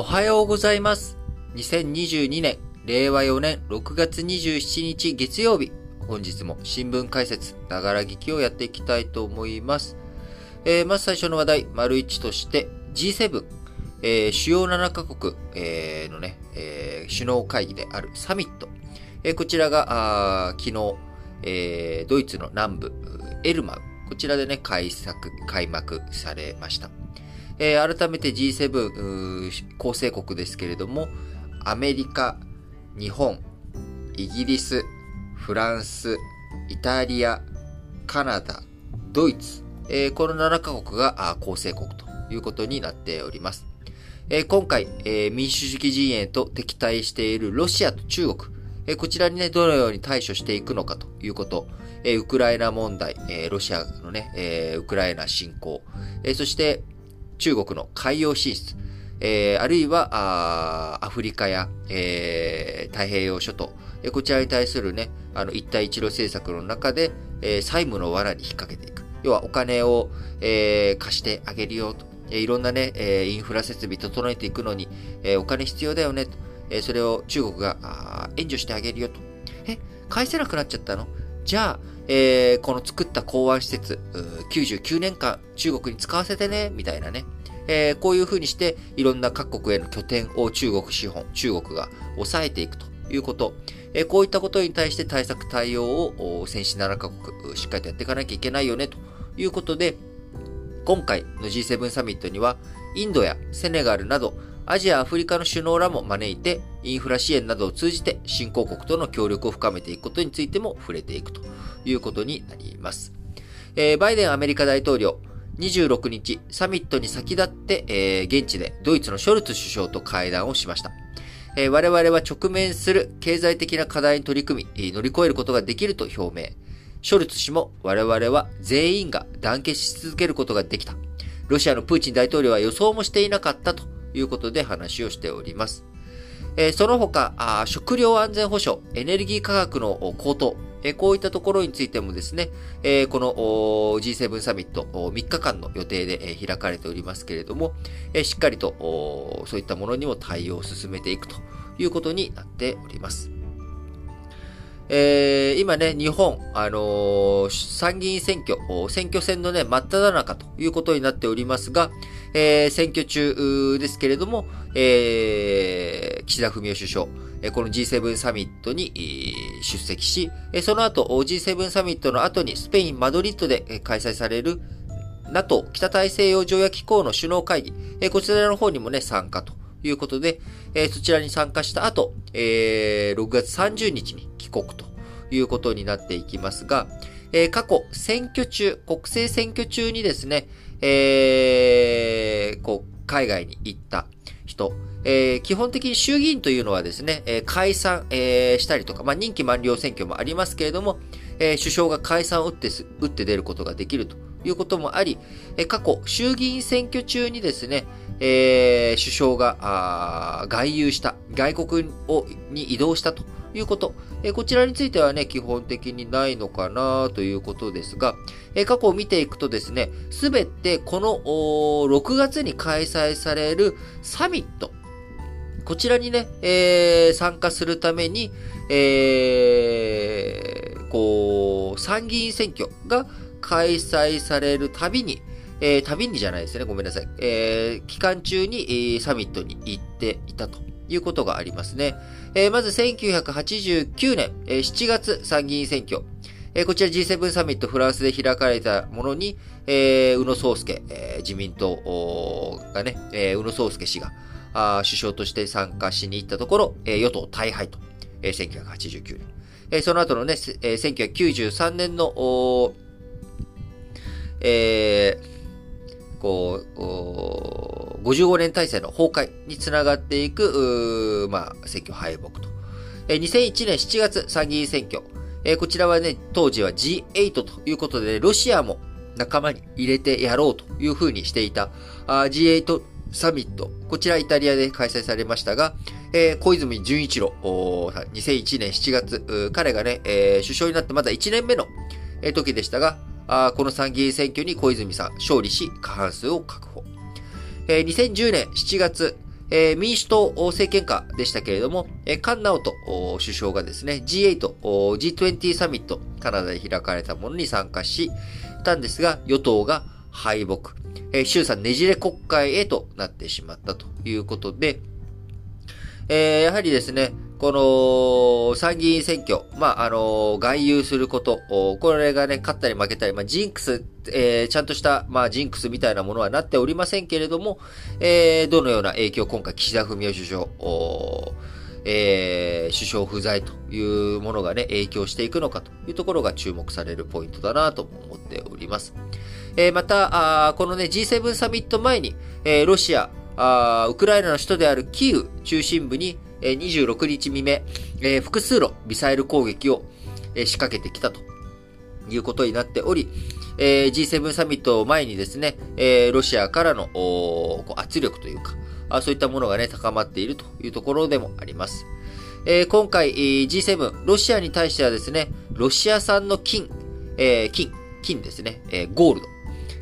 おはようございます。2022年、令和4年6月27日月曜日。本日も新聞解説、ながら聞きをやっていきたいと思います。えーまず最初の話題、丸一として G7、えー主要7カ国、えーのね、え首脳会議であるサミット。えこちらが、昨日、えドイツの南部、エルマウ、こちらでね、開、開幕されました。えー改めて G7 構成国ですけれども、アメリカ、日本、イギリス、フランス、イタリア、カナダ、ドイツ、えーこの7カ国が構成国ということになっております。えー今回、えー民主主義陣営と敵対しているロシアと中国、えこちらにね、どのように対処していくのかということ、ウクライナ問題、ロシアのね、ウクライナ侵攻、そして中国の海洋進出、えーあるいはアフリカや、えー太平洋諸島、えこちらに対するね、あの一帯一路政策の中で、えー債務の罠に引っ掛けていく。要はお金を、えー貸してあげるよと。いろんなね、えインフラ設備整えていくのに、えーお金必要だよねと。えそれを中国が援助してあげるよと。え、返せなくなっちゃったの？じゃあ、えーこの作った港湾施設、99年間中国に使わせてね、みたいなね。えーこういうふうにして、いろんな各国への拠点を中国資本、中国が抑えていくということ。えーこういったことに対して対策対応をお先進7カ国、しっかりとやっていかなきゃいけないよね、ということで、今回の G7 サミットには、インドやセネガルなど、アジア、アフリカの首脳らも招いて、インフラ支援などを通じて、新興国との協力を深めていくことについても触れていくということになります。えーバイデンアメリカ大統領、26日、サミットに先立って、えー現地でドイツのショルツ首相と会談をしました。えー我々は直面する経済的な課題に取り組み、乗り越えることができると表明。ショルツ氏も我々は全員が団結し続けることができた。ロシアのプーチン大統領は予想もしていなかったということで話をしております。えその他あ、食料安全保障、エネルギー価格の高騰、えこういったところについてもですね、えこの G7 サミット3日間の予定で、開かれておりますけれども、えしっかりとそういったものにも対応を進めていくということになっております。えー今ね、日本、あのー参議院選挙、選挙戦のね、真っ只中ということになっておりますが、えー選挙中ですけれども、えー岸田文雄首相、この G7 サミットに出席し、その後、G7 サミットの後にスペイン・マドリッドで開催される NATO 北大西洋条約機構の首脳会議、こちらの方にもね、参加とということで、えーそちらに参加した後、えー6月30日に帰国ということになっていきますが、えー過去、選挙中、国政選挙中にですね、えーこう、海外に行った人、えー基本的に衆議院というのはですね、えー解散、えーしたりとか、まあ、任期満了選挙もありますけれども、えー首相が解散を打って、打って出ることができるということもあり、えー過去、衆議院選挙中にですね、えー首相が、外遊した、外国をに移動したということ、えーこちらについてはね、基本的にないのかなということですが、えー過去を見ていくとですね、すべてこの6月に開催されるサミット、こちらにね、えー参加するために、えーこう、参議院選挙が開催されるたびに、えー、旅にじゃないですね。ごめんなさい。えー期間中に、えーサミットに行っていたということがありますね。えーまず1989年、えー7月参議院選挙。えーこちら G7 サミットフランスで開かれたものに、えー宇野宗介、えー自民党がね、えー宇野宗介氏があ首相として参加しに行ったところ、えー与党大敗と、えー1989年。えーその後のね、えー1993年の、えーこう、55年体制の崩壊につながっていく、まあ、選挙敗北と。えー2001年7月参議院選挙。えーこちらはね、当時は G8 ということで、ロシアも仲間に入れてやろうというふうにしていたあ G8 サミット。こちらイタリアで開催されましたが、えー小泉純一郎、2001年7月、彼がね、えー首相になってまだ1年目の、え時でしたが、あこの参議院選挙に小泉さん勝利し、過半数を確保。えー2010年7月、えー、民主党政権下でしたけれども、えー、菅直人首相がですね、G8、G20 サミット、カナダで開かれたものに参加したんですが、与党が敗北、えー、衆参ねじれ国会へとなってしまったということで、えー、やはりですね、この参議院選挙、まあ、あの、外遊すること、これがね、勝ったり負けたり、まあ、ジンクス、えー、ちゃんとした、まあ、ジンクスみたいなものはなっておりませんけれども、えー、どのような影響、今回、岸田文雄首相、えー、首相不在というものがね、影響していくのかというところが注目されるポイントだなと思っております。えー、また、あこのね、G7 サミット前に、えー、ロシア、あウクライナの首都であるキーウ中心部に、え26日未明、え複数路ミサイル攻撃を、え仕掛けてきたということになっており、え G7 サミットを前にですね、えロシアからの圧力というかあ、そういったものがね、高まっているというところでもあります。え今回、G7、ロシアに対してはですね、ロシア産の金、え金、金ですね、えゴールド、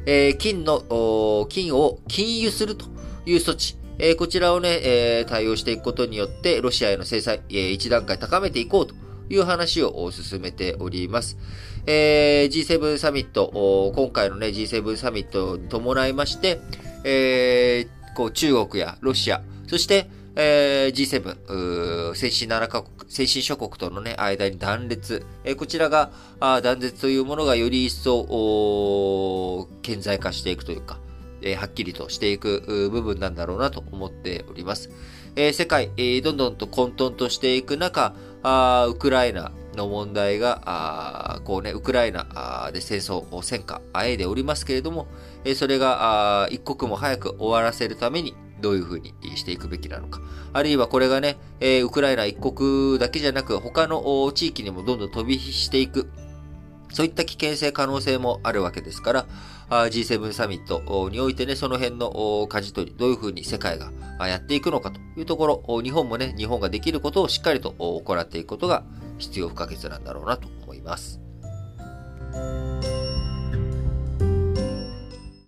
え金の、金を禁輸するという措置、えー、こちらをね、えー、対応していくことによって、ロシアへの制裁、えー、一段階高めていこうという話を進めております。えー、G7 サミット、今回のね、G7 サミットに伴いまして、えー、こう中国やロシア、そして、えー、G7、先進7カ国、先進諸国とのね、間に断裂、えー、こちらが、あ断絶というものがより一層、顕在化していくというか、はっきりとしていく部分なんだろうなと思っております。世界、どんどんと混沌としていく中、ウクライナの問題が、こうね、ウクライナで戦争、戦火、あえでおりますけれども、それが一刻も早く終わらせるために、どういうふうにしていくべきなのか。あるいはこれがね、ウクライナ一国だけじゃなく、他の地域にもどんどん飛び火していく。そういった危険性、可能性もあるわけですから、G7 サミットにおいてね、その辺の舵取り、どういうふうに世界がやっていくのかというところ、日本もね、日本ができることをしっかりと行っていくことが必要不可欠なんだろうなと思います。